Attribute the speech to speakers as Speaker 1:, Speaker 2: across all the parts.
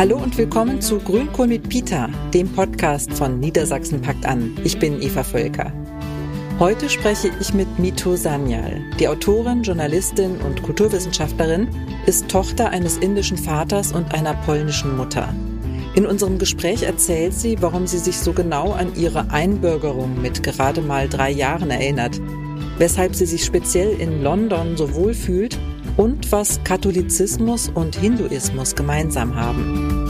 Speaker 1: Hallo und willkommen zu Grünkohl mit Pita, dem Podcast von Niedersachsen packt an. Ich bin Eva Völker. Heute spreche ich mit Mito Sanyal. Die Autorin, Journalistin und Kulturwissenschaftlerin ist Tochter eines indischen Vaters und einer polnischen Mutter. In unserem Gespräch erzählt sie, warum sie sich so genau an ihre Einbürgerung mit gerade mal drei Jahren erinnert, weshalb sie sich speziell in London so wohl fühlt und was Katholizismus und Hinduismus gemeinsam haben.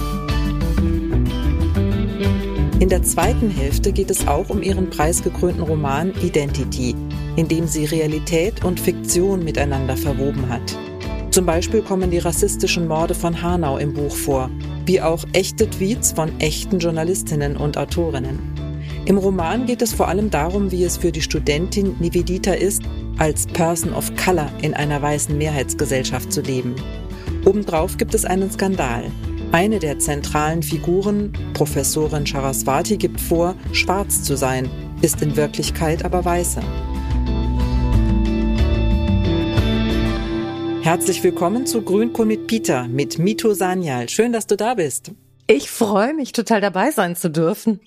Speaker 1: In der zweiten Hälfte geht es auch um ihren preisgekrönten Roman Identity, in dem sie Realität und Fiktion miteinander verwoben hat. Zum Beispiel kommen die rassistischen Morde von Hanau im Buch vor, wie auch echte Tweets von echten Journalistinnen und Autorinnen. Im Roman geht es vor allem darum, wie es für die Studentin Nivedita ist, als Person of Color in einer weißen Mehrheitsgesellschaft zu leben. Obendrauf gibt es einen Skandal. Eine der zentralen Figuren, Professorin Charaswati, gibt vor, schwarz zu sein, ist in Wirklichkeit aber weiße. Herzlich willkommen zu Grünkohl mit Peter mit Mito Sanyal. Schön, dass du da bist.
Speaker 2: Ich freue mich total dabei sein zu dürfen.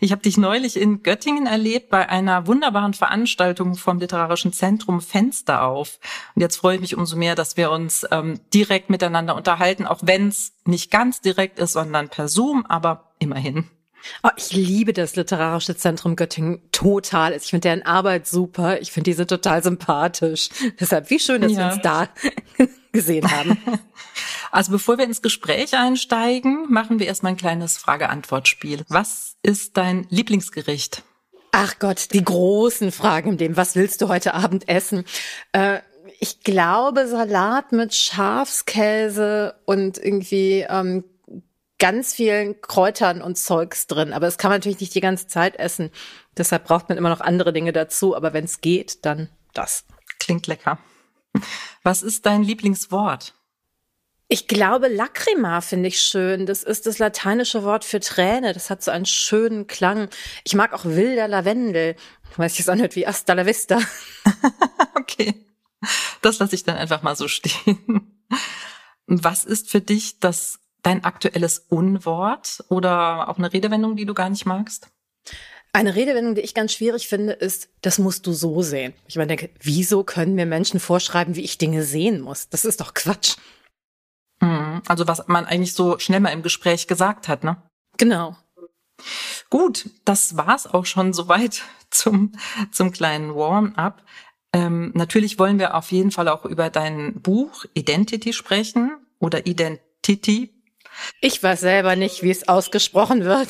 Speaker 1: Ich habe dich neulich in Göttingen erlebt bei einer wunderbaren Veranstaltung vom Literarischen Zentrum Fenster auf. Und jetzt freue ich mich umso mehr, dass wir uns ähm, direkt miteinander unterhalten, auch wenn es nicht ganz direkt ist, sondern per Zoom, aber immerhin.
Speaker 2: Oh, ich liebe das Literarische Zentrum Göttingen total. Ich finde deren Arbeit super. Ich finde diese total sympathisch. Deshalb, wie schön, dass ja. wir uns da gesehen haben.
Speaker 1: Also bevor wir ins Gespräch einsteigen, machen wir erstmal ein kleines Frage-Antwort-Spiel. Was ist dein Lieblingsgericht?
Speaker 2: Ach Gott, die großen Fragen im Leben. Was willst du heute Abend essen? Äh, ich glaube Salat mit Schafskäse und irgendwie ähm, ganz vielen Kräutern und Zeugs drin. Aber das kann man natürlich nicht die ganze Zeit essen. Deshalb braucht man immer noch andere Dinge dazu. Aber wenn es geht, dann das.
Speaker 1: Klingt lecker. Was ist dein Lieblingswort?
Speaker 2: Ich glaube, Lacrima finde ich schön. Das ist das lateinische Wort für Träne. Das hat so einen schönen Klang. Ich mag auch wilder Lavendel. Ich weiß, es anhört wie Hasta la Vista.
Speaker 1: okay. Das lasse ich dann einfach mal so stehen. Was ist für dich das dein aktuelles Unwort oder auch eine Redewendung, die du gar nicht magst?
Speaker 2: Eine Redewendung, die ich ganz schwierig finde, ist, das musst du so sehen. Ich meine, denke, wieso können mir Menschen vorschreiben, wie ich Dinge sehen muss? Das ist doch Quatsch.
Speaker 1: Mhm. Also was man eigentlich so schnell mal im Gespräch gesagt hat, ne?
Speaker 2: Genau.
Speaker 1: Gut, das war's auch schon soweit zum, zum kleinen Warm-up. Ähm, natürlich wollen wir auf jeden Fall auch über dein Buch Identity sprechen oder Identity
Speaker 2: ich weiß selber nicht, wie es ausgesprochen wird.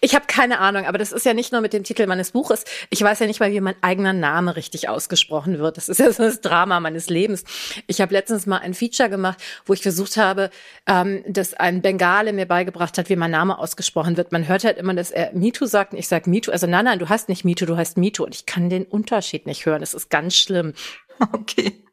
Speaker 2: Ich habe keine Ahnung, aber das ist ja nicht nur mit dem Titel meines Buches. Ich weiß ja nicht mal, wie mein eigener Name richtig ausgesprochen wird. Das ist ja so das Drama meines Lebens. Ich habe letztens mal ein Feature gemacht, wo ich versucht habe, ähm, dass ein Bengale mir beigebracht hat, wie mein Name ausgesprochen wird. Man hört halt immer, dass er Mitu sagt und ich sage Mitu. Also nein, nein, du hast nicht Mitu, du heißt Mitu. Und ich kann den Unterschied nicht hören. Das ist ganz schlimm.
Speaker 1: Okay.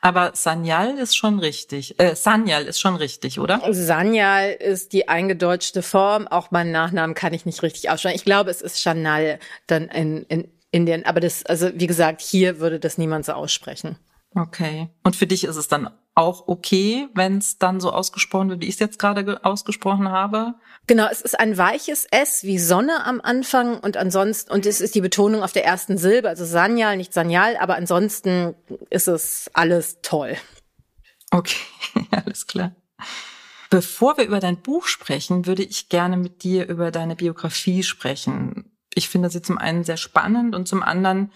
Speaker 1: Aber Sanyal ist schon richtig. Äh, Sanyal ist schon richtig, oder?
Speaker 2: Sanyal ist die eingedeutschte Form. Auch meinen Nachnamen kann ich nicht richtig aussprechen. Ich glaube, es ist Chanal dann in, in Indien. Aber das, also wie gesagt, hier würde das niemand so aussprechen.
Speaker 1: Okay. Und für dich ist es dann auch okay, wenn es dann so ausgesprochen wird, wie ich es jetzt gerade ausgesprochen habe?
Speaker 2: Genau, es ist ein weiches S wie Sonne am Anfang und ansonsten, und es ist die Betonung auf der ersten Silbe, also Sanyal, nicht Sanyal, aber ansonsten ist es alles toll.
Speaker 1: Okay, alles klar. Bevor wir über dein Buch sprechen, würde ich gerne mit dir über deine Biografie sprechen. Ich finde sie zum einen sehr spannend und zum anderen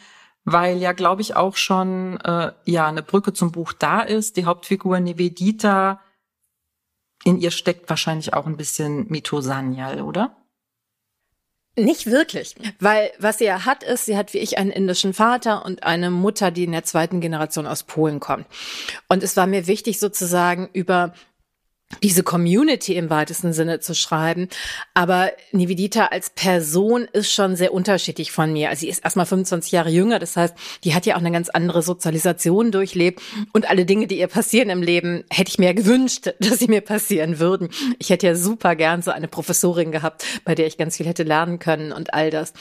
Speaker 1: weil ja, glaube ich, auch schon äh, ja eine Brücke zum Buch da ist. Die Hauptfigur Nivedita, in ihr steckt wahrscheinlich auch ein bisschen Mito Sanyal, oder?
Speaker 2: Nicht wirklich, weil was sie ja hat, ist, sie hat wie ich einen indischen Vater und eine Mutter, die in der zweiten Generation aus Polen kommt. Und es war mir wichtig, sozusagen über diese Community im weitesten Sinne zu schreiben. Aber Nivedita als Person ist schon sehr unterschiedlich von mir. Also sie ist erstmal 25 Jahre jünger, das heißt, die hat ja auch eine ganz andere Sozialisation durchlebt und alle Dinge, die ihr passieren im Leben, hätte ich mir gewünscht, dass sie mir passieren würden. Ich hätte ja super gern so eine Professorin gehabt, bei der ich ganz viel hätte lernen können und all das.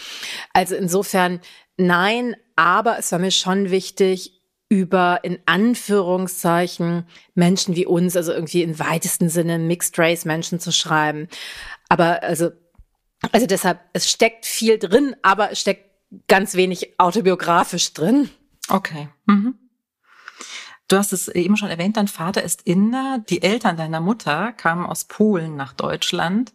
Speaker 2: Also insofern nein, aber es war mir schon wichtig, über in Anführungszeichen Menschen wie uns, also irgendwie im weitesten Sinne Mixed Race Menschen zu schreiben. Aber also, also deshalb, es steckt viel drin, aber es steckt ganz wenig autobiografisch drin.
Speaker 1: Okay. Mhm. Du hast es eben schon erwähnt, dein Vater ist Inder. Die Eltern deiner Mutter kamen aus Polen nach Deutschland.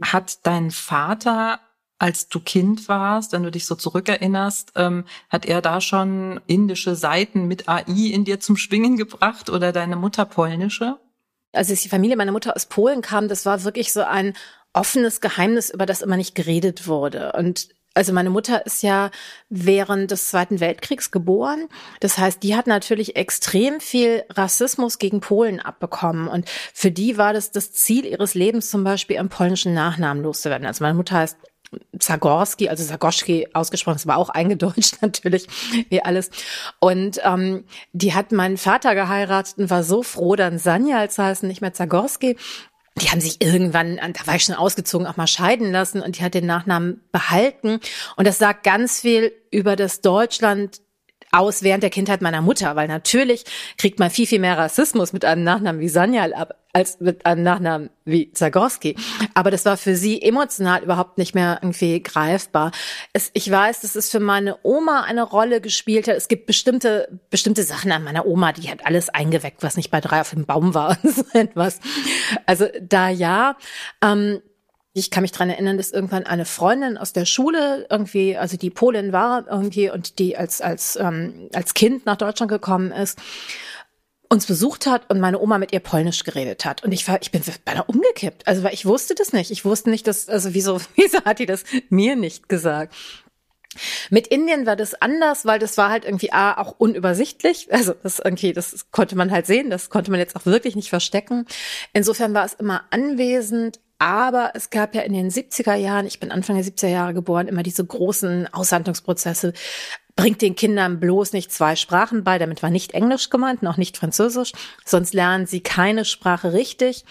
Speaker 1: Hat dein Vater als du Kind warst, wenn du dich so zurückerinnerst, ähm, hat er da schon indische Seiten mit AI in dir zum Schwingen gebracht oder deine Mutter polnische?
Speaker 2: Also die Familie meiner Mutter aus Polen kam, das war wirklich so ein offenes Geheimnis, über das immer nicht geredet wurde. Und also meine Mutter ist ja während des Zweiten Weltkriegs geboren. Das heißt, die hat natürlich extrem viel Rassismus gegen Polen abbekommen. Und für die war das das Ziel ihres Lebens, zum Beispiel am polnischen Nachnamen loszuwerden. Also meine Mutter heißt Zagorski, also Zagoschki ausgesprochen, ist aber auch eingedeutscht natürlich, wie alles. Und ähm, die hat meinen Vater geheiratet und war so froh, dann Sanja als heißen, nicht mehr Zagorski. Die haben sich irgendwann, da war ich schon ausgezogen, auch mal scheiden lassen und die hat den Nachnamen behalten. Und das sagt ganz viel über das Deutschland aus während der Kindheit meiner Mutter, weil natürlich kriegt man viel, viel mehr Rassismus mit einem Nachnamen wie Sanyal ab, als mit einem Nachnamen wie Zagorski. Aber das war für sie emotional überhaupt nicht mehr irgendwie greifbar. Es, ich weiß, dass es für meine Oma eine Rolle gespielt hat. Es gibt bestimmte, bestimmte Sachen an meiner Oma, die hat alles eingeweckt, was nicht bei drei auf dem Baum war und so etwas. Also da ja. Ähm, ich kann mich dran erinnern, dass irgendwann eine Freundin aus der Schule irgendwie, also die Polin war irgendwie und die als als ähm, als Kind nach Deutschland gekommen ist, uns besucht hat und meine Oma mit ihr Polnisch geredet hat. Und ich war, ich bin beinahe umgekippt. Also weil ich wusste das nicht. Ich wusste nicht, dass, also wieso, wieso hat die das mir nicht gesagt? Mit Indien war das anders, weil das war halt irgendwie A, auch unübersichtlich. Also das irgendwie, das konnte man halt sehen, das konnte man jetzt auch wirklich nicht verstecken. Insofern war es immer anwesend, aber es gab ja in den 70er Jahren, ich bin Anfang der 70er Jahre geboren, immer diese großen Aushandlungsprozesse. Bringt den Kindern bloß nicht zwei Sprachen bei. Damit war nicht Englisch gemeint, noch nicht Französisch. Sonst lernen sie keine Sprache richtig.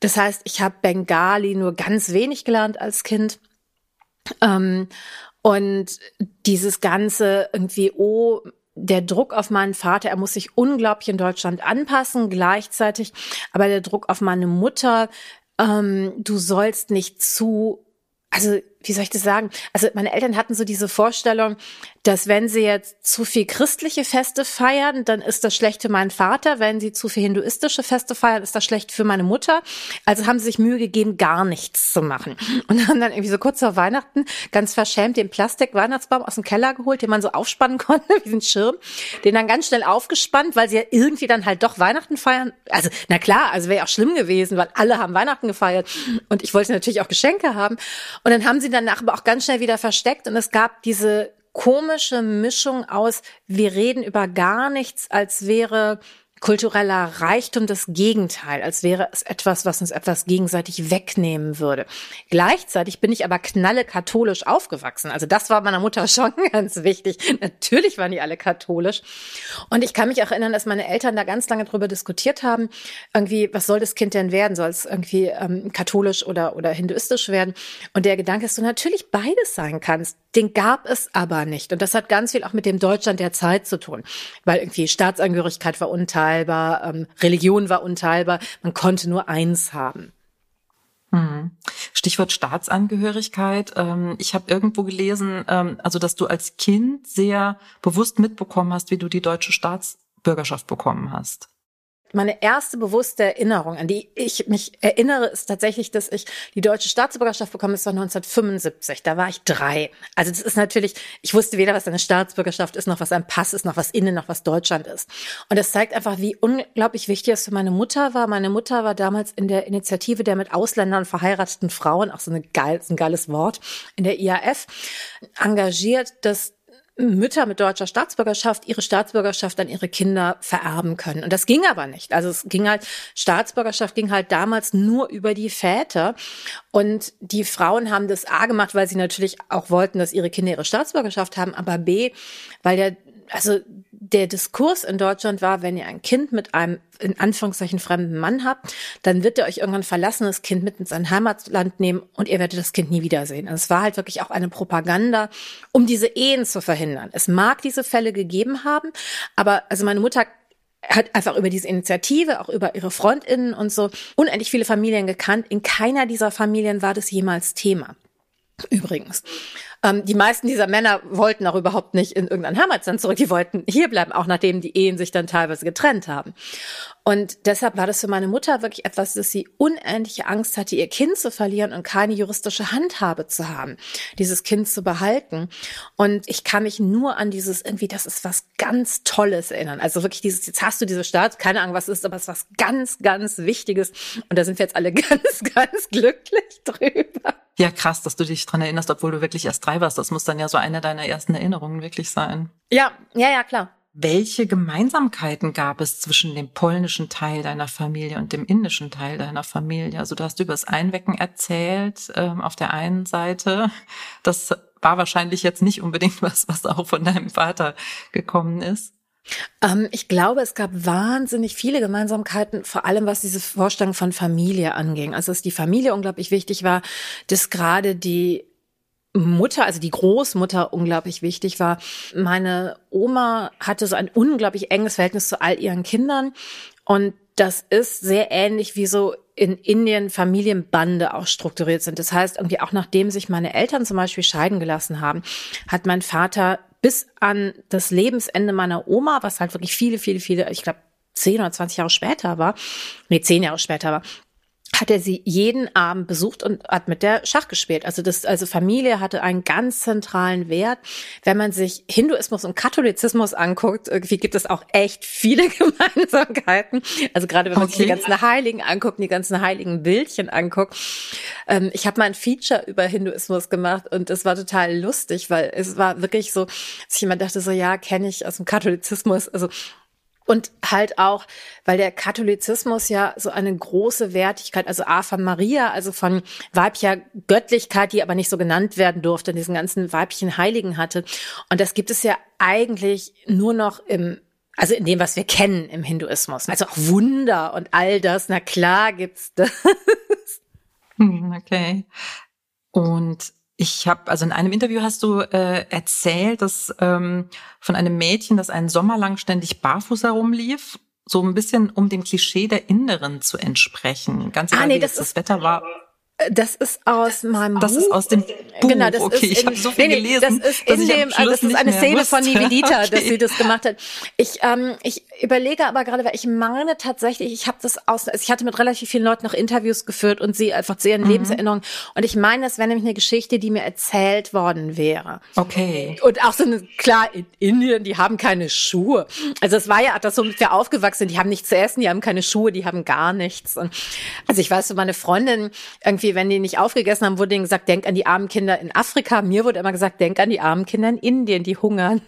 Speaker 2: Das heißt, ich habe Bengali nur ganz wenig gelernt als Kind. Ähm, und dieses ganze irgendwie, oh, der Druck auf meinen Vater, er muss sich unglaublich in Deutschland anpassen, gleichzeitig aber der Druck auf meine Mutter, ähm, du sollst nicht zu, also wie soll ich das sagen? Also meine Eltern hatten so diese Vorstellung, dass wenn sie jetzt zu viel christliche Feste feiern, dann ist das schlecht für meinen Vater. Wenn sie zu viel hinduistische Feste feiern, ist das schlecht für meine Mutter. Also haben sie sich Mühe gegeben, gar nichts zu machen. Und haben dann irgendwie so kurz vor Weihnachten ganz verschämt den Plastik-Weihnachtsbaum aus dem Keller geholt, den man so aufspannen konnte, wie ein Schirm. Den dann ganz schnell aufgespannt, weil sie ja irgendwie dann halt doch Weihnachten feiern. Also, na klar, also wäre auch schlimm gewesen, weil alle haben Weihnachten gefeiert. Und ich wollte natürlich auch Geschenke haben. Und dann haben sie danach aber auch ganz schnell wieder versteckt. Und es gab diese komische Mischung aus, wir reden über gar nichts, als wäre kultureller Reichtum das Gegenteil, als wäre es etwas, was uns etwas gegenseitig wegnehmen würde. Gleichzeitig bin ich aber knalle katholisch aufgewachsen. Also das war meiner Mutter schon ganz wichtig. Natürlich waren die alle katholisch. Und ich kann mich auch erinnern, dass meine Eltern da ganz lange drüber diskutiert haben, irgendwie, was soll das Kind denn werden? Soll es irgendwie ähm, katholisch oder, oder hinduistisch werden? Und der Gedanke ist, du natürlich beides sein kannst. Den gab es aber nicht. Und das hat ganz viel auch mit dem Deutschland der Zeit zu tun. Weil irgendwie Staatsangehörigkeit war unteilbar, ähm, Religion war unteilbar. Man konnte nur eins haben.
Speaker 1: Hm. Stichwort Staatsangehörigkeit. Ähm, ich habe irgendwo gelesen, ähm, also dass du als Kind sehr bewusst mitbekommen hast, wie du die deutsche Staatsbürgerschaft bekommen hast.
Speaker 2: Meine erste bewusste Erinnerung, an die ich mich erinnere, ist tatsächlich, dass ich die deutsche Staatsbürgerschaft bekomme, ist 1975. Da war ich drei. Also das ist natürlich, ich wusste weder, was eine Staatsbürgerschaft ist, noch was ein Pass ist, noch was innen, noch was Deutschland ist. Und das zeigt einfach, wie unglaublich wichtig es für meine Mutter war. Meine Mutter war damals in der Initiative der mit Ausländern verheirateten Frauen, auch so eine geil, ein geiles Wort, in der IAF, engagiert, dass Mütter mit deutscher Staatsbürgerschaft ihre Staatsbürgerschaft an ihre Kinder vererben können. Und das ging aber nicht. Also es ging halt, Staatsbürgerschaft ging halt damals nur über die Väter. Und die Frauen haben das A gemacht, weil sie natürlich auch wollten, dass ihre Kinder ihre Staatsbürgerschaft haben, aber B, weil der, also der Diskurs in Deutschland war, wenn ihr ein Kind mit einem in Anführungszeichen fremden Mann habt, dann wird er euch irgendwann verlassen, das Kind mit in sein Heimatland nehmen und ihr werdet das Kind nie wiedersehen. Also es war halt wirklich auch eine Propaganda, um diese Ehen zu verhindern. Es mag diese Fälle gegeben haben, aber also meine Mutter hat einfach über diese Initiative, auch über ihre Freundinnen und so unendlich viele Familien gekannt. In keiner dieser Familien war das jemals Thema. Übrigens. Ähm, die meisten dieser Männer wollten auch überhaupt nicht in irgendein Heimatland zurück. Die wollten hier bleiben, auch nachdem die Ehen sich dann teilweise getrennt haben. Und deshalb war das für meine Mutter wirklich etwas, dass sie unendliche Angst hatte, ihr Kind zu verlieren und keine juristische Handhabe zu haben, dieses Kind zu behalten. Und ich kann mich nur an dieses irgendwie, das ist was ganz Tolles erinnern. Also wirklich dieses, jetzt hast du diese Staat, keine Ahnung, was ist, aber es ist was ganz, ganz Wichtiges. Und da sind wir jetzt alle ganz, ganz glücklich drüber.
Speaker 1: Ja, krass, dass du dich dran erinnerst, obwohl du wirklich erst drei warst. Das muss dann ja so eine deiner ersten Erinnerungen wirklich sein.
Speaker 2: Ja, ja, ja, klar.
Speaker 1: Welche Gemeinsamkeiten gab es zwischen dem polnischen Teil deiner Familie und dem indischen Teil deiner Familie? Also du hast über das Einwecken erzählt ähm, auf der einen Seite. Das war wahrscheinlich jetzt nicht unbedingt was, was auch von deinem Vater gekommen ist.
Speaker 2: Ähm, ich glaube, es gab wahnsinnig viele Gemeinsamkeiten, vor allem was diese Vorstellung von Familie anging. Also dass die Familie unglaublich wichtig war, dass gerade die Mutter, also die Großmutter unglaublich wichtig war. Meine Oma hatte so ein unglaublich enges Verhältnis zu all ihren Kindern und das ist sehr ähnlich wie so in Indien Familienbande auch strukturiert sind. Das heißt, irgendwie auch nachdem sich meine Eltern zum Beispiel scheiden gelassen haben, hat mein Vater bis an das Lebensende meiner Oma, was halt wirklich viele, viele, viele, ich glaube, zehn oder zwanzig Jahre später war, nee, zehn Jahre später war, hat er sie jeden Abend besucht und hat mit der Schach gespielt. Also das, also Familie hatte einen ganz zentralen Wert. Wenn man sich Hinduismus und Katholizismus anguckt, irgendwie gibt es auch echt viele Gemeinsamkeiten. Also gerade wenn man okay. sich die ganzen Heiligen anguckt, die ganzen heiligen Bildchen anguckt. Ähm, ich habe mal ein Feature über Hinduismus gemacht und es war total lustig, weil es war wirklich so, dass ich immer dachte so, ja, kenne ich aus dem Katholizismus. Also und halt auch, weil der Katholizismus ja so eine große Wertigkeit, also A von Maria, also von weiblicher Göttlichkeit, die aber nicht so genannt werden durfte, diesen ganzen weiblichen Heiligen hatte. Und das gibt es ja eigentlich nur noch im also in dem, was wir kennen im Hinduismus. Also auch Wunder und all das, na klar gibt's das.
Speaker 1: Hm, okay. Und ich habe, also in einem Interview hast du äh, erzählt, dass ähm, von einem Mädchen, das einen Sommer lang ständig barfuß herumlief, so ein bisschen um dem Klischee der Inneren zu entsprechen. Ganz egal, ah, nee, das, das Wetter war.
Speaker 2: Das ist aus meinem
Speaker 1: das
Speaker 2: Buch.
Speaker 1: Das ist aus dem Buch.
Speaker 2: Genau, das
Speaker 1: okay,
Speaker 2: ist
Speaker 1: ich habe so viel nee, gelesen.
Speaker 2: Das ist in dem, also das ist eine Szene von Nivedita, okay. dass sie das gemacht hat. Ich, ähm, ich überlege aber gerade, weil ich meine tatsächlich, ich habe das aus, also ich hatte mit relativ vielen Leuten noch Interviews geführt und sie einfach zu ihren mhm. Lebenserinnerungen. Und ich meine, das wäre nämlich eine Geschichte, die mir erzählt worden wäre.
Speaker 1: Okay.
Speaker 2: Und auch so eine, klar, in Indien, die haben keine Schuhe. Also es war ja, das so mit wir aufgewachsen sind, die haben nichts zu essen, die haben keine Schuhe, die haben gar nichts. Und also ich weiß so, meine Freundin irgendwie irgendwie, wenn die nicht aufgegessen haben, wurde ihnen gesagt, denk an die armen Kinder in Afrika. Mir wurde immer gesagt, denk an die armen Kinder in Indien, die hungern.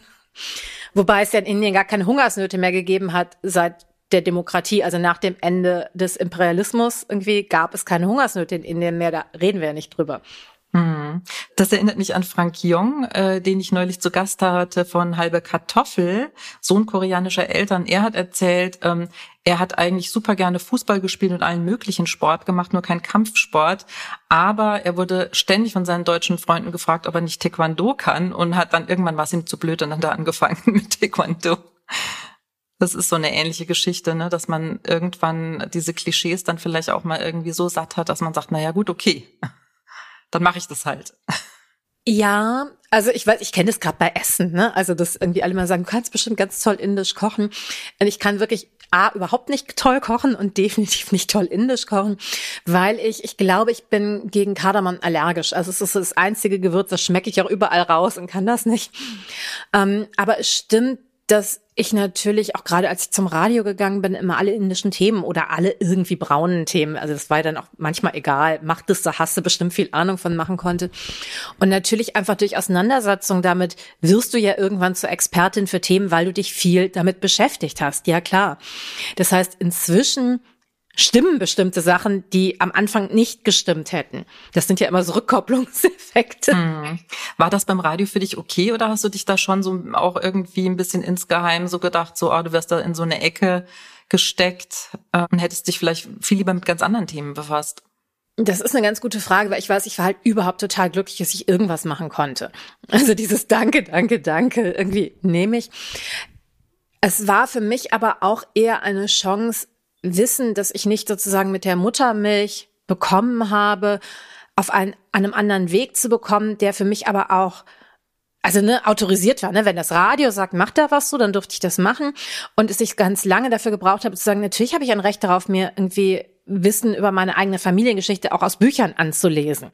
Speaker 2: Wobei es ja in Indien gar keine Hungersnöte mehr gegeben hat seit der Demokratie, also nach dem Ende des Imperialismus irgendwie gab es keine Hungersnöte in Indien mehr, da reden wir ja nicht drüber.
Speaker 1: Hm. Das erinnert mich an Frank Jong, äh, den ich neulich zu Gast hatte von Halbe Kartoffel, Sohn koreanischer Eltern. Er hat erzählt, ähm, er hat eigentlich super gerne Fußball gespielt und allen möglichen Sport gemacht, nur kein Kampfsport. Aber er wurde ständig von seinen deutschen Freunden gefragt, ob er nicht Taekwondo kann und hat dann irgendwann was ihm zu blöd und dann da angefangen mit Taekwondo. Das ist so eine ähnliche Geschichte, ne, dass man irgendwann diese Klischees dann vielleicht auch mal irgendwie so satt hat, dass man sagt, na ja, gut, okay dann mache ich das halt.
Speaker 2: Ja, also ich weiß, ich kenne das gerade bei Essen, ne? Also dass irgendwie alle mal sagen, du kannst bestimmt ganz toll indisch kochen. Und ich kann wirklich A, überhaupt nicht toll kochen und definitiv nicht toll indisch kochen, weil ich, ich glaube, ich bin gegen Kardamom allergisch. Also es ist das einzige Gewürz, das schmecke ich auch überall raus und kann das nicht. Ähm, aber es stimmt, dass ich natürlich auch gerade als ich zum Radio gegangen bin, immer alle indischen Themen oder alle irgendwie braunen Themen, also das war dann auch manchmal egal, macht es, da hast du bestimmt viel Ahnung von machen konnte. Und natürlich einfach durch Auseinandersetzung damit wirst du ja irgendwann zur Expertin für Themen, weil du dich viel damit beschäftigt hast. Ja, klar. Das heißt, inzwischen stimmen bestimmte Sachen, die am Anfang nicht gestimmt hätten. Das sind ja immer so Rückkopplungseffekte. Hm.
Speaker 1: War das beim Radio für dich okay oder hast du dich da schon so auch irgendwie ein bisschen insgeheim so gedacht, so, oh, du wirst da in so eine Ecke gesteckt äh, und hättest dich vielleicht viel lieber mit ganz anderen Themen befasst?
Speaker 2: Das ist eine ganz gute Frage, weil ich weiß, ich war halt überhaupt total glücklich, dass ich irgendwas machen konnte. Also dieses Danke, danke, danke, irgendwie nehme ich. Es war für mich aber auch eher eine Chance, Wissen, dass ich nicht sozusagen mit der Muttermilch bekommen habe, auf einen, einem anderen Weg zu bekommen, der für mich aber auch also ne, autorisiert war, ne? Wenn das Radio sagt, mach da was so, dann durfte ich das machen. Und es ich ganz lange dafür gebraucht habe, zu sagen, natürlich habe ich ein Recht darauf, mir irgendwie Wissen über meine eigene Familiengeschichte auch aus Büchern anzulesen.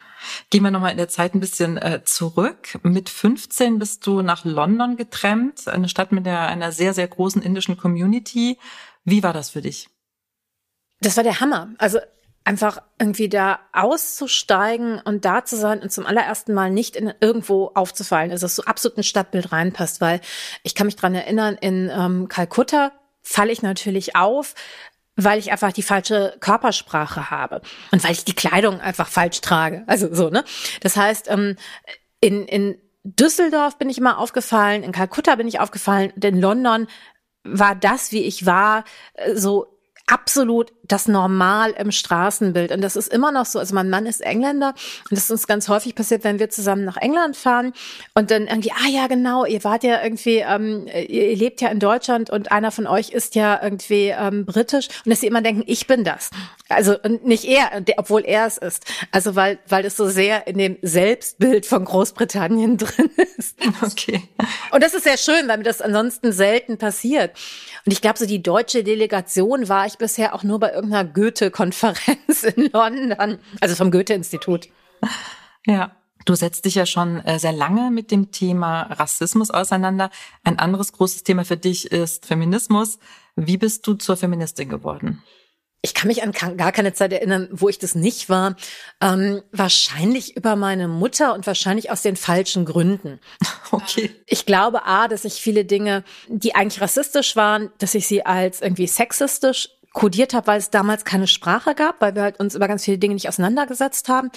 Speaker 1: Gehen wir nochmal in der Zeit ein bisschen äh, zurück. Mit 15 bist du nach London getrennt, eine Stadt mit der, einer sehr, sehr großen indischen Community. Wie war das für dich?
Speaker 2: Das war der Hammer. Also einfach irgendwie da auszusteigen und da zu sein und zum allerersten Mal nicht in irgendwo aufzufallen, also dass so absolut ein Stadtbild reinpasst, weil ich kann mich dran erinnern, in ähm, Kalkutta falle ich natürlich auf, weil ich einfach die falsche Körpersprache habe und weil ich die Kleidung einfach falsch trage. Also so, ne? Das heißt, ähm, in, in Düsseldorf bin ich immer aufgefallen, in Kalkutta bin ich aufgefallen in London war das, wie ich war, äh, so absolut das Normal im Straßenbild. Und das ist immer noch so. Also mein Mann ist Engländer und das ist uns ganz häufig passiert, wenn wir zusammen nach England fahren und dann irgendwie, ah ja, genau, ihr wart ja irgendwie, ähm, ihr lebt ja in Deutschland und einer von euch ist ja irgendwie ähm, britisch und dass sie immer denken, ich bin das. Also und nicht er, obwohl er es ist. Also weil, weil das so sehr in dem Selbstbild von Großbritannien drin ist.
Speaker 1: Okay.
Speaker 2: Und das ist sehr schön, weil mir das ansonsten selten passiert. Und ich glaube, so die deutsche Delegation war ich bisher auch nur bei irgendeiner Goethe-Konferenz in London, also vom Goethe-Institut.
Speaker 1: Ja. Du setzt dich ja schon äh, sehr lange mit dem Thema Rassismus auseinander. Ein anderes großes Thema für dich ist Feminismus. Wie bist du zur Feministin geworden?
Speaker 2: Ich kann mich an gar keine Zeit erinnern, wo ich das nicht war. Ähm, wahrscheinlich über meine Mutter und wahrscheinlich aus den falschen Gründen.
Speaker 1: Okay.
Speaker 2: Ich glaube A, dass ich viele Dinge, die eigentlich rassistisch waren, dass ich sie als irgendwie sexistisch kodiert habe, weil es damals keine Sprache gab, weil wir halt uns über ganz viele Dinge nicht auseinandergesetzt haben.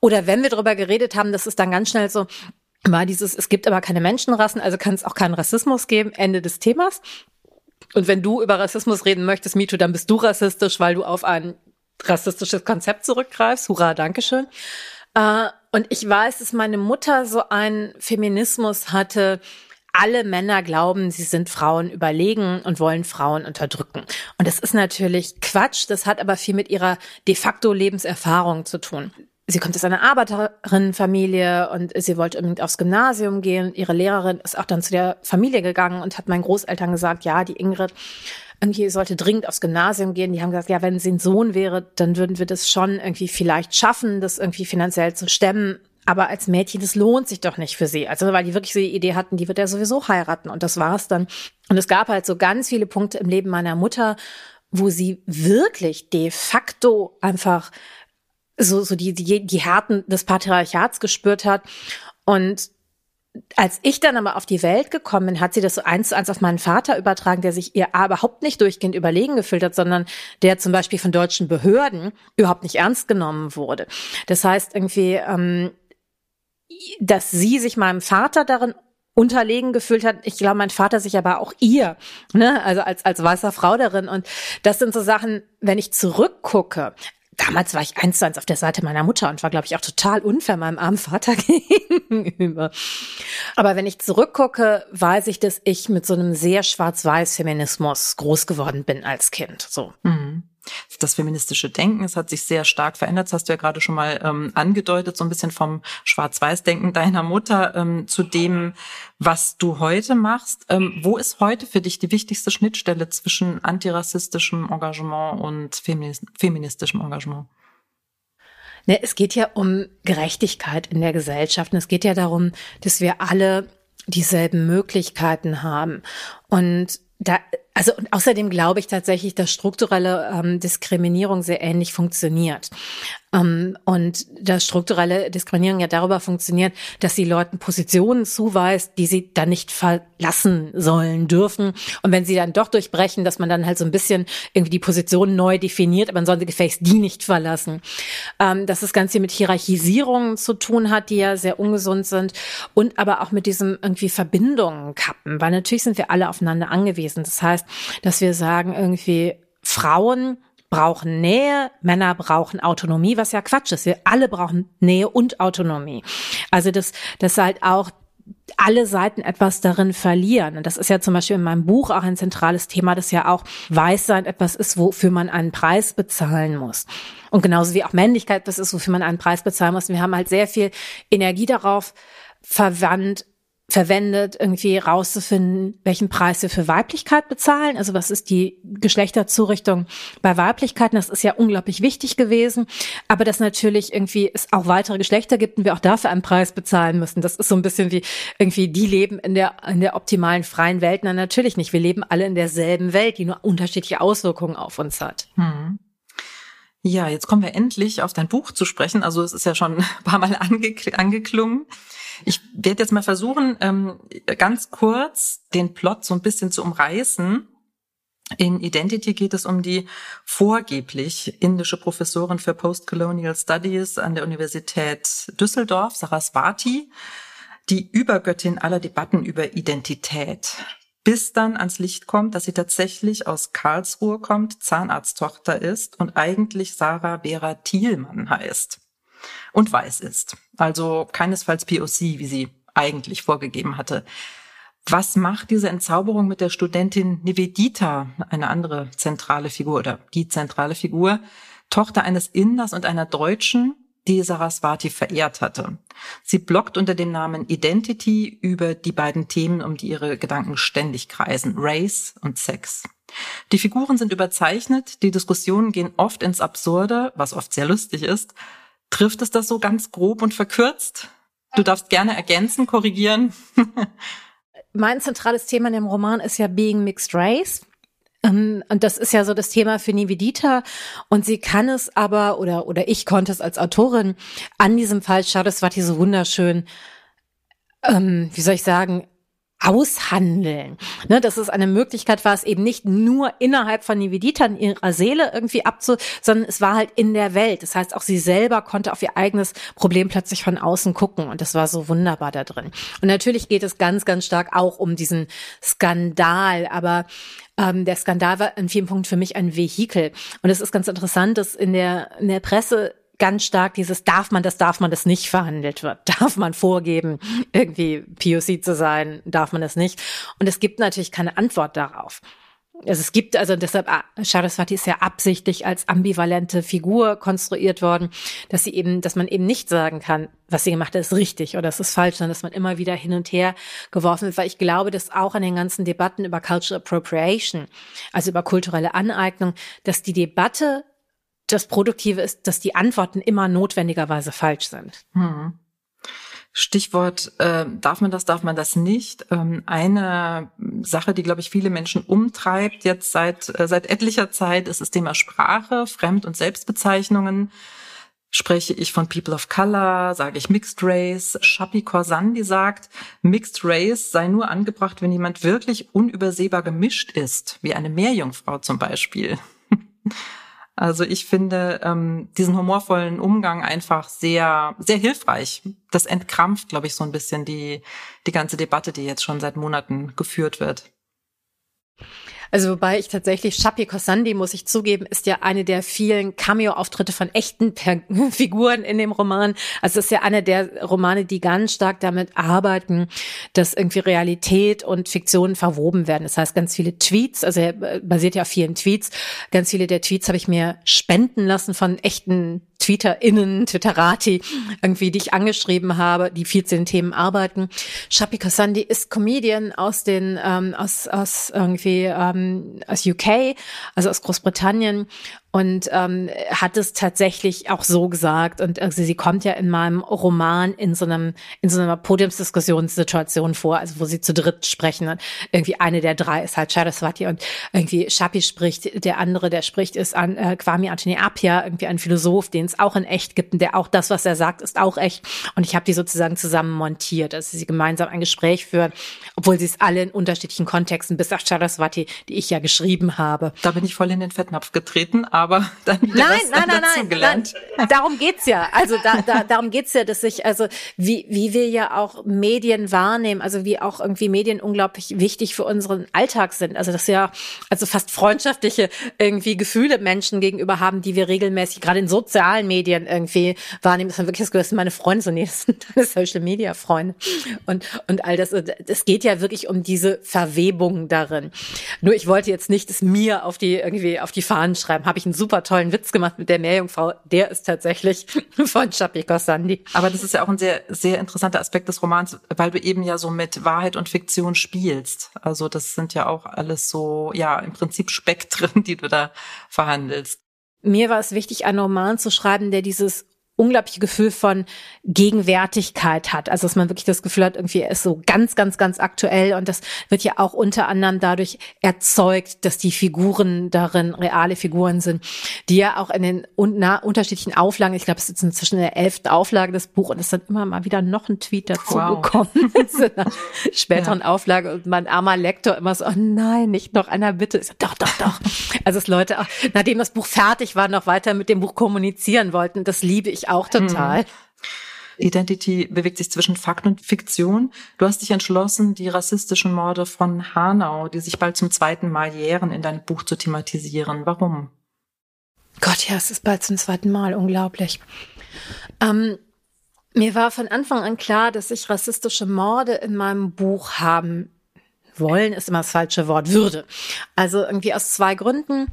Speaker 2: Oder wenn wir darüber geredet haben, dass es dann ganz schnell so war dieses, es gibt aber keine Menschenrassen, also kann es auch keinen Rassismus geben, Ende des Themas. Und wenn du über Rassismus reden möchtest, Mito, dann bist du rassistisch, weil du auf ein rassistisches Konzept zurückgreifst. Hurra, Dankeschön. Äh, und ich weiß, dass meine Mutter so einen Feminismus hatte, alle Männer glauben, sie sind Frauen überlegen und wollen Frauen unterdrücken. Und das ist natürlich Quatsch, das hat aber viel mit ihrer de facto Lebenserfahrung zu tun. Sie kommt aus einer Arbeiterinnenfamilie und sie wollte unbedingt aufs Gymnasium gehen. Ihre Lehrerin ist auch dann zu der Familie gegangen und hat meinen Großeltern gesagt, ja, die Ingrid irgendwie sollte dringend aufs Gymnasium gehen. Die haben gesagt, ja, wenn sie ein Sohn wäre, dann würden wir das schon irgendwie vielleicht schaffen, das irgendwie finanziell zu stemmen. Aber als Mädchen, das lohnt sich doch nicht für sie. Also, weil die wirklich so die Idee hatten, die wird ja sowieso heiraten. Und das war's dann. Und es gab halt so ganz viele Punkte im Leben meiner Mutter, wo sie wirklich de facto einfach so, so die, die, die Härten des Patriarchats gespürt hat. Und als ich dann aber auf die Welt gekommen bin, hat sie das so eins zu eins auf meinen Vater übertragen, der sich ihr überhaupt nicht durchgehend überlegen gefühlt hat, sondern der zum Beispiel von deutschen Behörden überhaupt nicht ernst genommen wurde. Das heißt irgendwie, ähm, dass sie sich meinem Vater darin unterlegen gefühlt hat. Ich glaube, mein Vater sich aber auch ihr, ne, also als, als weißer Frau darin. Und das sind so Sachen, wenn ich zurückgucke, damals war ich eins zu eins auf der Seite meiner Mutter und war, glaube ich, auch total unfair meinem armen Vater gegenüber. Aber wenn ich zurückgucke, weiß ich, dass ich mit so einem sehr schwarz-weiß Feminismus groß geworden bin als Kind. So. Mhm
Speaker 1: das feministische Denken. Es hat sich sehr stark verändert. Das hast du ja gerade schon mal ähm, angedeutet, so ein bisschen vom Schwarz-Weiß-Denken deiner Mutter ähm, zu dem, was du heute machst. Ähm, wo ist heute für dich die wichtigste Schnittstelle zwischen antirassistischem Engagement und feministischem Engagement?
Speaker 2: Ne, es geht ja um Gerechtigkeit in der Gesellschaft. Und es geht ja darum, dass wir alle dieselben Möglichkeiten haben. Und da, also und außerdem glaube ich tatsächlich, dass strukturelle ähm, Diskriminierung sehr ähnlich funktioniert. Ähm, und das strukturelle Diskriminierung ja darüber funktioniert, dass sie Leuten Positionen zuweist, die sie dann nicht verlassen sollen dürfen. Und wenn sie dann doch durchbrechen, dass man dann halt so ein bisschen irgendwie die Position neu definiert, aber man soll sie gefälligst die nicht verlassen. Ähm, dass es ganz viel mit Hierarchisierungen zu tun hat, die ja sehr ungesund sind und aber auch mit diesem irgendwie Verbindungen kappen, weil natürlich sind wir alle aufeinander angewiesen. Das heißt, dass wir sagen irgendwie Frauen brauchen Nähe, Männer brauchen Autonomie, was ja Quatsch ist. Wir alle brauchen Nähe und Autonomie. Also das, das halt auch alle Seiten etwas darin verlieren. Und das ist ja zum Beispiel in meinem Buch auch ein zentrales Thema, dass ja auch Weißsein etwas ist, wofür man einen Preis bezahlen muss. Und genauso wie auch Männlichkeit das ist, wofür man einen Preis bezahlen muss. Wir haben halt sehr viel Energie darauf verwandt, verwendet, irgendwie rauszufinden, welchen Preis wir für Weiblichkeit bezahlen. Also was ist die Geschlechterzurichtung bei Weiblichkeiten? Das ist ja unglaublich wichtig gewesen. Aber dass natürlich irgendwie es auch weitere Geschlechter gibt und wir auch dafür einen Preis bezahlen müssen. Das ist so ein bisschen wie irgendwie die leben in der, in der optimalen freien Welt. Na, natürlich nicht. Wir leben alle in derselben Welt, die nur unterschiedliche Auswirkungen auf uns hat. Hm.
Speaker 1: Ja, jetzt kommen wir endlich auf dein Buch zu sprechen. Also es ist ja schon ein paar Mal angeklungen. Ich werde jetzt mal versuchen, ähm, ganz kurz den Plot so ein bisschen zu umreißen. In Identity geht es um die vorgeblich indische Professorin für Postcolonial Studies an der Universität Düsseldorf, Saraswati, die Übergöttin aller Debatten über Identität. Bis dann ans Licht kommt, dass sie tatsächlich aus Karlsruhe kommt, Zahnarzttochter ist und eigentlich Sarah Vera Thielmann heißt und weiß ist. Also keinesfalls POC, wie sie eigentlich vorgegeben hatte. Was macht diese Entzauberung mit der Studentin Nivedita, eine andere zentrale Figur oder die zentrale Figur, Tochter eines Inders und einer Deutschen, die Saraswati verehrt hatte. Sie bloggt unter dem Namen Identity über die beiden Themen, um die ihre Gedanken ständig kreisen, Race und Sex. Die Figuren sind überzeichnet, die Diskussionen gehen oft ins Absurde, was oft sehr lustig ist, Trifft es das so ganz grob und verkürzt? Du darfst gerne ergänzen, korrigieren.
Speaker 2: mein zentrales Thema in dem Roman ist ja Being Mixed Race. Ähm, und das ist ja so das Thema für Nivedita. Und sie kann es aber, oder, oder ich konnte es als Autorin an diesem Fall, war die so wunderschön, ähm, wie soll ich sagen, aushandeln. Ne, dass es eine Möglichkeit war, es eben nicht nur innerhalb von Nivedita in ihrer Seele irgendwie abzu, sondern es war halt in der Welt. Das heißt, auch sie selber konnte auf ihr eigenes Problem plötzlich von außen gucken und das war so wunderbar da drin. Und natürlich geht es ganz, ganz stark auch um diesen Skandal, aber ähm, der Skandal war in vielen Punkten für mich ein Vehikel. Und es ist ganz interessant, dass in der, in der Presse ganz stark dieses darf man das, darf man das nicht verhandelt wird. Darf man vorgeben, irgendwie POC zu sein, darf man das nicht. Und es gibt natürlich keine Antwort darauf. Also es gibt, also deshalb, ah, Saraswati ist ja absichtlich als ambivalente Figur konstruiert worden, dass sie eben, dass man eben nicht sagen kann, was sie gemacht hat, ist richtig oder es ist falsch, sondern dass man immer wieder hin und her geworfen wird, weil ich glaube, dass auch an den ganzen Debatten über Cultural Appropriation, also über kulturelle Aneignung, dass die Debatte das Produktive ist, dass die Antworten immer notwendigerweise falsch sind. Hm.
Speaker 1: Stichwort, äh, darf man das, darf man das nicht? Ähm, eine Sache, die, glaube ich, viele Menschen umtreibt jetzt seit, äh, seit etlicher Zeit, ist das Thema Sprache, Fremd- und Selbstbezeichnungen. Spreche ich von People of Color, sage ich Mixed Race. Shapi Korsandi sagt, Mixed Race sei nur angebracht, wenn jemand wirklich unübersehbar gemischt ist, wie eine Meerjungfrau zum Beispiel. Also ich finde ähm, diesen humorvollen Umgang einfach sehr, sehr hilfreich. Das entkrampft, glaube ich, so ein bisschen die, die ganze Debatte, die jetzt schon seit Monaten geführt wird.
Speaker 2: Also wobei ich tatsächlich, Shapi Kosandi, muss ich zugeben, ist ja eine der vielen Cameo-Auftritte von echten per Figuren in dem Roman. Also es ist ja eine der Romane, die ganz stark damit arbeiten, dass irgendwie Realität und Fiktion verwoben werden. Das heißt, ganz viele Tweets, also er basiert ja auf vielen Tweets, ganz viele der Tweets habe ich mir spenden lassen von echten TweeterInnen, Twitterati, irgendwie, die ich angeschrieben habe, die viel zu den Themen arbeiten. Shapi Kasandi ist Comedian aus den, ähm, aus, aus irgendwie, ähm, aus UK, also aus Großbritannien und ähm, hat es tatsächlich auch so gesagt. Und also sie kommt ja in meinem Roman in so einem in so einer Podiumsdiskussionssituation vor, also wo sie zu dritt sprechen. Und irgendwie eine der drei ist halt Saraswati und irgendwie Shapi spricht, der andere, der spricht, ist an äh, Kwame Anthony Appiah, irgendwie ein Philosoph, den es auch in echt gibt und der auch das, was er sagt, ist auch echt. Und ich habe die sozusagen zusammen montiert, also sie gemeinsam ein Gespräch führen, obwohl sie es alle in unterschiedlichen Kontexten, bis auf Saraswati, die ich ja geschrieben habe.
Speaker 1: Da bin ich voll in den Fettnapf getreten, aber dann wieder
Speaker 2: nein, nein, nein, nein, gelernt. Nein, darum geht's ja. Also da, da, darum geht's ja, dass ich, also wie, wie wir ja auch Medien wahrnehmen, also wie auch irgendwie Medien unglaublich wichtig für unseren Alltag sind. Also dass wir also fast freundschaftliche irgendwie Gefühle Menschen gegenüber haben, die wir regelmäßig gerade in sozialen Medien irgendwie wahrnehmen. Das ist wirklich das Gefühl, das sind meine Freunde, so nee, das sind deine Social Media Freunde und und all das. Es geht ja wirklich um diese Verwebung darin. Nur ich wollte jetzt nicht es mir auf die irgendwie auf die Fahnen schreiben. Habe ich einen super tollen Witz gemacht mit der Meerjungfrau. Der ist tatsächlich von Chapi Kostandi.
Speaker 1: Aber das ist ja auch ein sehr sehr interessanter Aspekt des Romans, weil du eben ja so mit Wahrheit und Fiktion spielst. Also das sind ja auch alles so ja im Prinzip Spektren, die du da verhandelst.
Speaker 2: Mir war es wichtig, einen Roman zu schreiben, der dieses unglaubliche Gefühl von Gegenwärtigkeit hat. Also dass man wirklich das Gefühl hat, irgendwie ist so ganz, ganz, ganz aktuell und das wird ja auch unter anderem dadurch erzeugt, dass die Figuren darin reale Figuren sind, die ja auch in den un unterschiedlichen Auflagen, ich glaube, es ist inzwischen in der elften Auflage des Buch und es ist dann immer mal wieder noch ein Tweet dazu wow. gekommen in einer späteren ja. Auflage und mein armer Lektor immer so, oh nein, nicht noch einer bitte. Ich so, doch, doch, doch. Also dass Leute auch, nachdem das Buch fertig war, noch weiter mit dem Buch kommunizieren wollten. Das liebe ich auch total. Hm.
Speaker 1: Identity bewegt sich zwischen Fakt und Fiktion. Du hast dich entschlossen, die rassistischen Morde von Hanau, die sich bald zum zweiten Mal jähren, in deinem Buch zu thematisieren. Warum?
Speaker 2: Gott, ja, es ist bald zum zweiten Mal. Unglaublich. Ähm, mir war von Anfang an klar, dass ich rassistische Morde in meinem Buch haben wollen, ist immer das falsche Wort, würde. Also irgendwie aus zwei Gründen.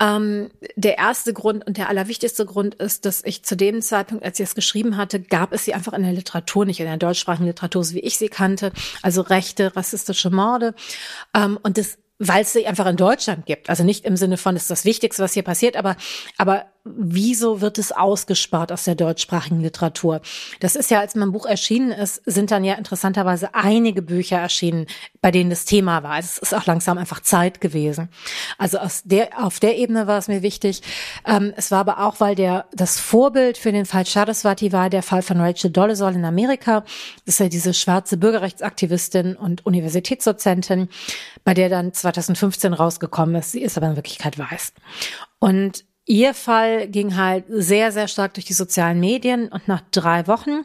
Speaker 2: Ähm, der erste Grund und der allerwichtigste Grund ist, dass ich zu dem Zeitpunkt, als ich es geschrieben hatte, gab es sie einfach in der Literatur, nicht in der deutschsprachigen Literatur, so wie ich sie kannte. Also rechte, rassistische Morde. Ähm, und das weil es sie einfach in Deutschland gibt. Also nicht im Sinne von, ist das Wichtigste, was hier passiert, aber, aber wieso wird es ausgespart aus der deutschsprachigen Literatur? Das ist ja, als mein Buch erschienen ist, sind dann ja interessanterweise einige Bücher erschienen, bei denen das Thema war. Es ist auch langsam einfach Zeit gewesen. Also aus der, auf der Ebene war es mir wichtig. Ähm, es war aber auch, weil der, das Vorbild für den Fall Saraswati war der Fall von Rachel Dolezal in Amerika. Das ist ja diese schwarze Bürgerrechtsaktivistin und Universitätsdozentin, bei der dann 2015 rausgekommen ist. Sie ist aber in Wirklichkeit weiß. Und Ihr Fall ging halt sehr, sehr stark durch die sozialen Medien und nach drei Wochen,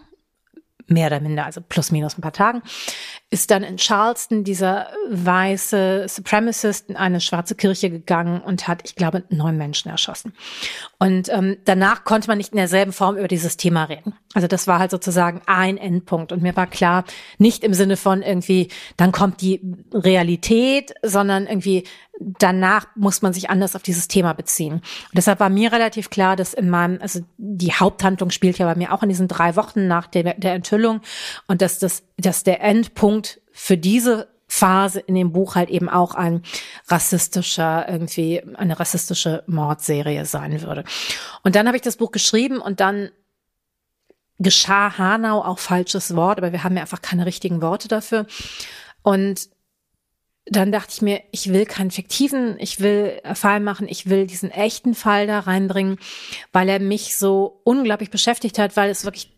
Speaker 2: mehr oder minder, also plus minus ein paar Tagen, ist dann in Charleston dieser weiße Supremacist in eine schwarze Kirche gegangen und hat, ich glaube, neun Menschen erschossen. Und ähm, danach konnte man nicht in derselben Form über dieses Thema reden. Also das war halt sozusagen ein Endpunkt. Und mir war klar, nicht im Sinne von irgendwie, dann kommt die Realität, sondern irgendwie danach muss man sich anders auf dieses Thema beziehen. Und deshalb war mir relativ klar, dass in meinem, also die Haupthandlung spielt ja bei mir auch in diesen drei Wochen nach der, der Enthüllung und dass das, dass der Endpunkt für diese Phase in dem Buch halt eben auch ein rassistischer, irgendwie eine rassistische Mordserie sein würde. Und dann habe ich das Buch geschrieben und dann geschah Hanau auch falsches Wort, aber wir haben ja einfach keine richtigen Worte dafür. Und dann dachte ich mir, ich will keinen fiktiven, ich will Fall machen, ich will diesen echten Fall da reinbringen, weil er mich so unglaublich beschäftigt hat, weil es wirklich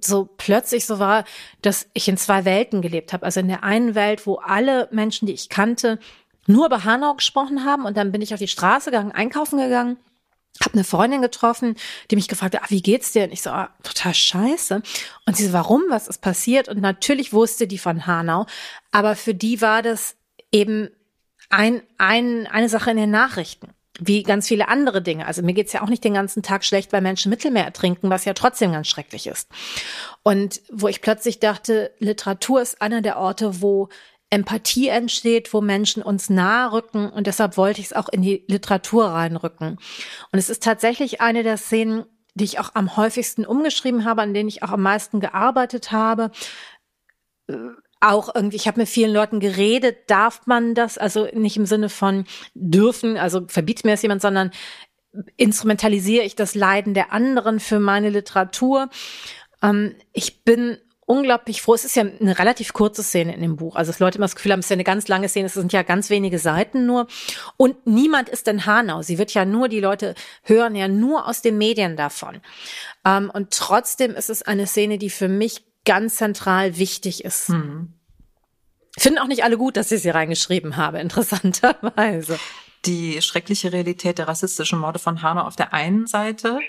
Speaker 2: so plötzlich so war, dass ich in zwei Welten gelebt habe. Also in der einen Welt, wo alle Menschen, die ich kannte, nur über Hanau gesprochen haben und dann bin ich auf die Straße gegangen, einkaufen gegangen habe eine Freundin getroffen, die mich gefragt hat, ah, wie geht's dir? Und ich so, ah, total scheiße. Und sie so, warum? Was ist passiert? Und natürlich wusste die von Hanau, aber für die war das eben ein, ein, eine Sache in den Nachrichten. Wie ganz viele andere Dinge. Also mir geht's ja auch nicht den ganzen Tag schlecht, weil Menschen Mittelmeer ertrinken, was ja trotzdem ganz schrecklich ist. Und wo ich plötzlich dachte, Literatur ist einer der Orte, wo Empathie entsteht, wo Menschen uns nahe rücken und deshalb wollte ich es auch in die Literatur reinrücken. Und es ist tatsächlich eine der Szenen, die ich auch am häufigsten umgeschrieben habe, an denen ich auch am meisten gearbeitet habe auch irgendwie, ich habe mit vielen Leuten geredet, darf man das? Also nicht im Sinne von dürfen, also verbietet mir das jemand, sondern instrumentalisiere ich das Leiden der anderen für meine Literatur. Ähm, ich bin unglaublich froh. Es ist ja eine relativ kurze Szene in dem Buch. Also dass Leute immer das Gefühl haben, es ist ja eine ganz lange Szene, es sind ja ganz wenige Seiten nur. Und niemand ist in Hanau. Sie wird ja nur, die Leute hören ja nur aus den Medien davon. Ähm, und trotzdem ist es eine Szene, die für mich ganz zentral wichtig ist. Mhm. Finden auch nicht alle gut, dass ich sie reingeschrieben habe, interessanterweise.
Speaker 1: Die schreckliche Realität der rassistischen Morde von Hanau auf der einen Seite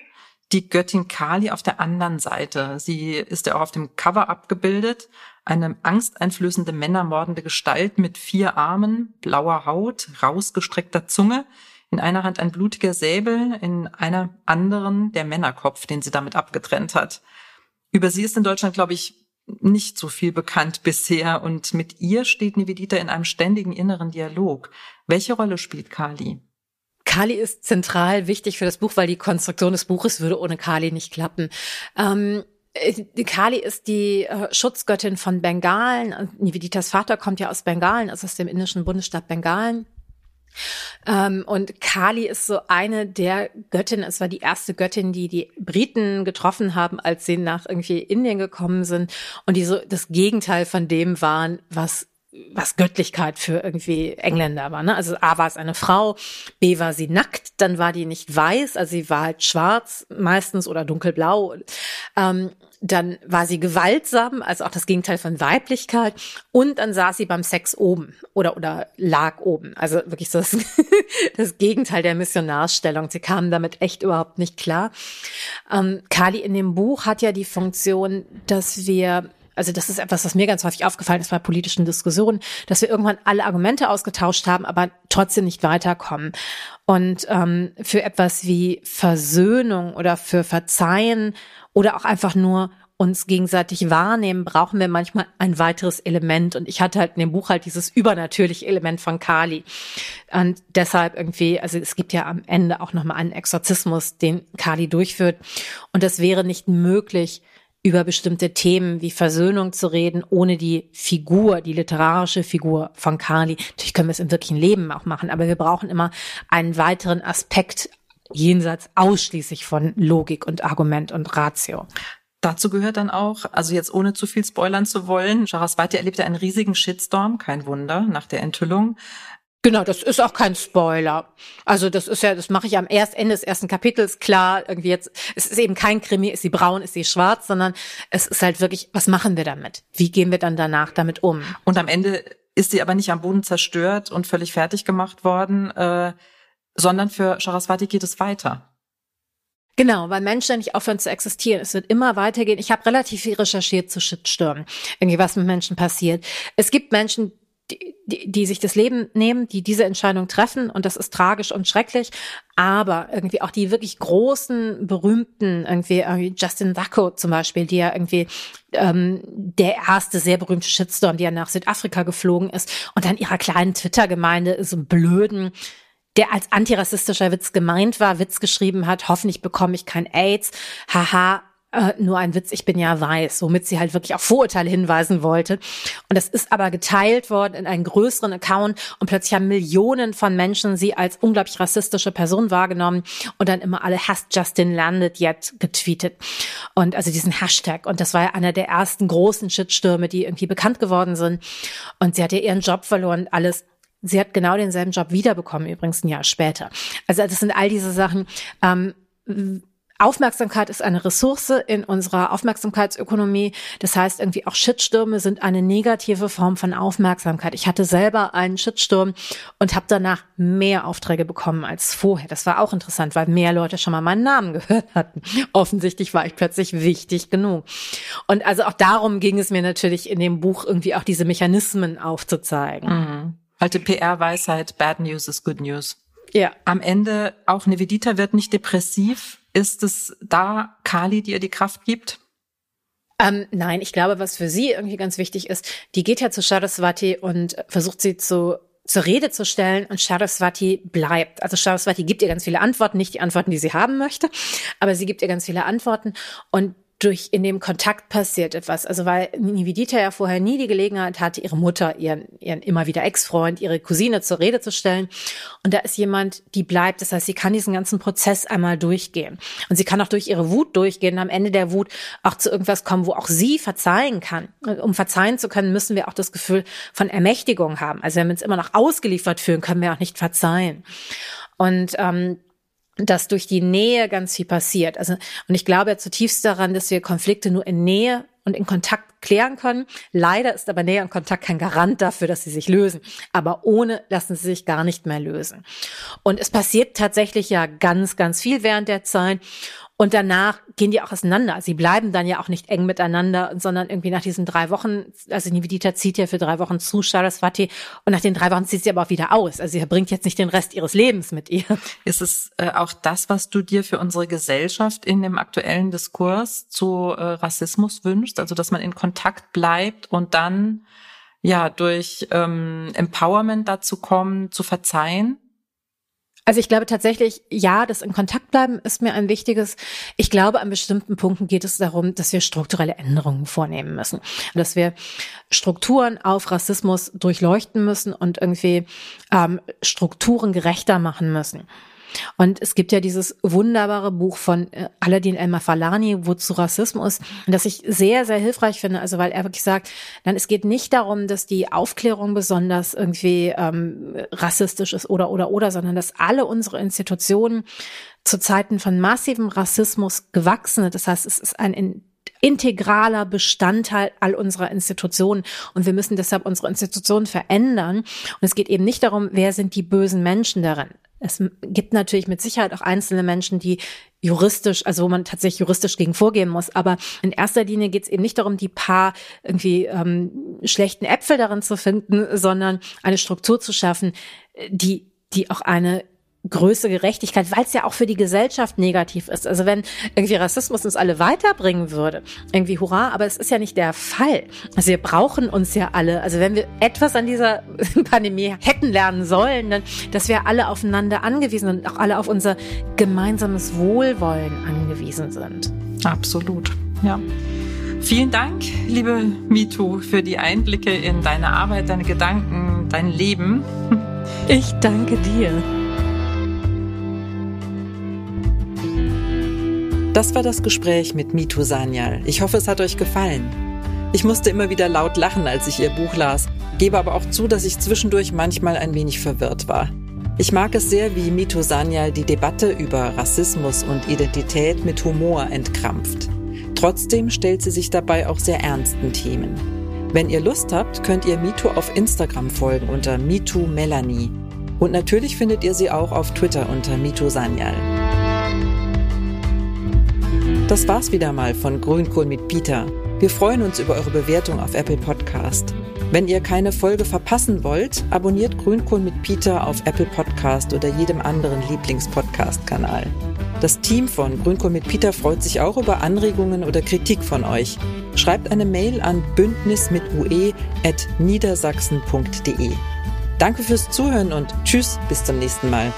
Speaker 1: die Göttin Kali auf der anderen Seite. Sie ist ja auch auf dem Cover abgebildet. Eine angsteinflößende, männermordende Gestalt mit vier Armen, blauer Haut, rausgestreckter Zunge. In einer Hand ein blutiger Säbel, in einer anderen der Männerkopf, den sie damit abgetrennt hat. Über sie ist in Deutschland, glaube ich, nicht so viel bekannt bisher und mit ihr steht Nivedita in einem ständigen inneren Dialog. Welche Rolle spielt Kali?
Speaker 2: Kali ist zentral wichtig für das Buch, weil die Konstruktion des Buches würde ohne Kali nicht klappen. Ähm, äh, Kali ist die äh, Schutzgöttin von Bengalen. Niveditas Vater kommt ja aus Bengalen, also aus dem indischen Bundesstaat Bengalen. Ähm, und Kali ist so eine der Göttinnen, es war die erste Göttin, die die Briten getroffen haben, als sie nach irgendwie Indien gekommen sind. Und die so das Gegenteil von dem waren, was was Göttlichkeit für irgendwie Engländer war. Ne? Also A war es eine Frau, B war sie nackt, dann war die nicht weiß, also sie war halt schwarz meistens oder dunkelblau. Ähm, dann war sie gewaltsam, also auch das Gegenteil von Weiblichkeit. Und dann saß sie beim Sex oben oder, oder lag oben. Also wirklich so das, das Gegenteil der Missionarsstellung. Sie kamen damit echt überhaupt nicht klar. Ähm, Kali in dem Buch hat ja die Funktion, dass wir also das ist etwas, was mir ganz häufig aufgefallen ist bei politischen Diskussionen, dass wir irgendwann alle Argumente ausgetauscht haben, aber trotzdem nicht weiterkommen. Und ähm, für etwas wie Versöhnung oder für Verzeihen oder auch einfach nur uns gegenseitig wahrnehmen, brauchen wir manchmal ein weiteres Element. Und ich hatte halt in dem Buch halt dieses übernatürliche Element von Kali. Und deshalb irgendwie, also es gibt ja am Ende auch nochmal einen Exorzismus, den Kali durchführt. Und das wäre nicht möglich, über bestimmte Themen wie Versöhnung zu reden, ohne die Figur, die literarische Figur von Carly. Natürlich können wir es im wirklichen Leben auch machen, aber wir brauchen immer einen weiteren Aspekt jenseits ausschließlich von Logik und Argument und Ratio.
Speaker 1: Dazu gehört dann auch, also jetzt ohne zu viel spoilern zu wollen, Saraswati erlebte einen riesigen Shitstorm, kein Wunder, nach der Enthüllung.
Speaker 2: Genau, das ist auch kein Spoiler. Also das ist ja, das mache ich am erst Ende des ersten Kapitels klar. Irgendwie jetzt, es ist eben kein Krimi, ist sie braun, ist sie schwarz, sondern es ist halt wirklich, was machen wir damit? Wie gehen wir dann danach damit um?
Speaker 1: Und am Ende ist sie aber nicht am Boden zerstört und völlig fertig gemacht worden, äh, sondern für Saraswati geht es weiter.
Speaker 2: Genau, weil Menschen nicht aufhören zu existieren. Es wird immer weitergehen. Ich habe relativ viel recherchiert zu Shitstürmen, irgendwie was mit Menschen passiert. Es gibt Menschen, die, die, die sich das Leben nehmen, die diese Entscheidung treffen. Und das ist tragisch und schrecklich, aber irgendwie auch die wirklich großen, berühmten, irgendwie, irgendwie Justin Wacko zum Beispiel, die ja irgendwie ähm, der erste sehr berühmte Shitstorm, die ja nach Südafrika geflogen ist und dann ihrer kleinen Twitter-Gemeinde so blöden der als antirassistischer Witz gemeint war, Witz geschrieben hat, hoffentlich bekomme ich kein AIDS, haha, äh, nur ein Witz, ich bin ja weiß, womit sie halt wirklich auf Vorurteile hinweisen wollte. Und das ist aber geteilt worden in einen größeren Account und plötzlich haben Millionen von Menschen sie als unglaublich rassistische Person wahrgenommen und dann immer alle Has Justin landed yet getweetet. Und also diesen Hashtag. Und das war ja einer der ersten großen Shitstürme, die irgendwie bekannt geworden sind. Und sie hat ja ihren Job verloren, alles. Sie hat genau denselben Job wiederbekommen, übrigens ein Jahr später. Also das sind all diese Sachen. Ähm, Aufmerksamkeit ist eine Ressource in unserer Aufmerksamkeitsökonomie. Das heißt, irgendwie auch Shitstürme sind eine negative Form von Aufmerksamkeit. Ich hatte selber einen Shitsturm und habe danach mehr Aufträge bekommen als vorher. Das war auch interessant, weil mehr Leute schon mal meinen Namen gehört hatten. Offensichtlich war ich plötzlich wichtig genug. Und also auch darum ging es mir natürlich in dem Buch irgendwie auch diese Mechanismen aufzuzeigen.
Speaker 1: Mhm. Alte PR-Weisheit, Bad News is Good News.
Speaker 2: Ja.
Speaker 1: Am Ende auch Nevedita wird nicht depressiv, ist es da Kali, die ihr die Kraft gibt?
Speaker 2: Ähm, nein, ich glaube, was für sie irgendwie ganz wichtig ist, die geht ja zu Saraswati und versucht sie zu zur Rede zu stellen und Saraswati bleibt. Also Saraswati gibt ihr ganz viele Antworten, nicht die Antworten, die sie haben möchte, aber sie gibt ihr ganz viele Antworten und durch in dem Kontakt passiert etwas. Also weil Nivedita ja vorher nie die Gelegenheit hatte, ihre Mutter, ihren, ihren immer wieder Ex-Freund, ihre Cousine zur Rede zu stellen. Und da ist jemand, die bleibt. Das heißt, sie kann diesen ganzen Prozess einmal durchgehen. Und sie kann auch durch ihre Wut durchgehen und am Ende der Wut auch zu irgendwas kommen, wo auch sie verzeihen kann. Um verzeihen zu können, müssen wir auch das Gefühl von Ermächtigung haben. Also wenn wir uns immer noch ausgeliefert fühlen, können wir auch nicht verzeihen. Und ähm, dass durch die Nähe ganz viel passiert. Also, und ich glaube zutiefst daran, dass wir Konflikte nur in Nähe und in Kontakt klären können. Leider ist aber Nähe und Kontakt kein Garant dafür, dass sie sich lösen. Aber ohne lassen sie sich gar nicht mehr lösen. Und es passiert tatsächlich ja ganz, ganz viel während der Zeit. Und danach gehen die auch auseinander. Sie bleiben dann ja auch nicht eng miteinander, sondern irgendwie nach diesen drei Wochen, also Nivedita zieht ja für drei Wochen zu Saraswati und nach den drei Wochen zieht sie aber auch wieder aus. Also sie verbringt jetzt nicht den Rest ihres Lebens mit ihr.
Speaker 1: Ist es äh, auch das, was du dir für unsere Gesellschaft in dem aktuellen Diskurs zu äh, Rassismus wünschst? Also dass man in Kontakt bleibt und dann ja durch ähm, Empowerment dazu kommen, zu verzeihen?
Speaker 2: Also ich glaube tatsächlich, ja, das in Kontakt bleiben ist mir ein wichtiges. Ich glaube, an bestimmten Punkten geht es darum, dass wir strukturelle Änderungen vornehmen müssen. Dass wir Strukturen auf Rassismus durchleuchten müssen und irgendwie ähm, Strukturen gerechter machen müssen. Und es gibt ja dieses wunderbare Buch von äh, Aladdin El-Mafalani, Wozu Rassismus, das ich sehr, sehr hilfreich finde. Also weil er wirklich sagt, dann es geht nicht darum, dass die Aufklärung besonders irgendwie ähm, rassistisch ist oder oder oder, sondern dass alle unsere Institutionen zu Zeiten von massivem Rassismus gewachsen sind. Das heißt, es ist ein integraler Bestandteil all unserer Institutionen. Und wir müssen deshalb unsere Institutionen verändern. Und es geht eben nicht darum, wer sind die bösen Menschen darin. Es gibt natürlich mit Sicherheit auch einzelne Menschen, die juristisch, also wo man tatsächlich juristisch gegen vorgehen muss. Aber in erster Linie geht es eben nicht darum, die paar irgendwie ähm, schlechten Äpfel darin zu finden, sondern eine Struktur zu schaffen, die die auch eine größere Gerechtigkeit, weil es ja auch für die Gesellschaft negativ ist. Also wenn irgendwie Rassismus uns alle weiterbringen würde, irgendwie hurra, aber es ist ja nicht der Fall. Also wir brauchen uns ja alle. Also wenn wir etwas an dieser Pandemie hätten lernen sollen, dann, dass wir alle aufeinander angewiesen sind und auch alle auf unser gemeinsames Wohlwollen angewiesen sind.
Speaker 1: Absolut, ja. Vielen Dank, liebe MeToo, für die Einblicke in deine Arbeit, deine Gedanken, dein Leben.
Speaker 2: Ich danke dir.
Speaker 1: Das war das Gespräch mit Mitu Sanyal. Ich hoffe, es hat euch gefallen. Ich musste immer wieder laut lachen, als ich ihr Buch las, gebe aber auch zu, dass ich zwischendurch manchmal ein wenig verwirrt war. Ich mag es sehr, wie Mito Sanyal die Debatte über Rassismus und Identität mit Humor entkrampft. Trotzdem stellt sie sich dabei auch sehr ernsten Themen. Wenn ihr Lust habt, könnt ihr Mito auf Instagram folgen unter MeTooMelanie. Und natürlich findet ihr sie auch auf Twitter unter Mito Sanyal. Das war's wieder mal von Grünkohl mit Peter. Wir freuen uns über eure Bewertung auf Apple Podcast. Wenn ihr keine Folge verpassen wollt, abonniert Grünkohl mit Peter auf Apple Podcast oder jedem anderen Lieblingspodcast-Kanal. Das Team von Grünkohl mit Peter freut sich auch über Anregungen oder Kritik von euch. Schreibt eine Mail an bündnismitue.niedersachsen.de. Danke fürs Zuhören und tschüss, bis zum nächsten Mal.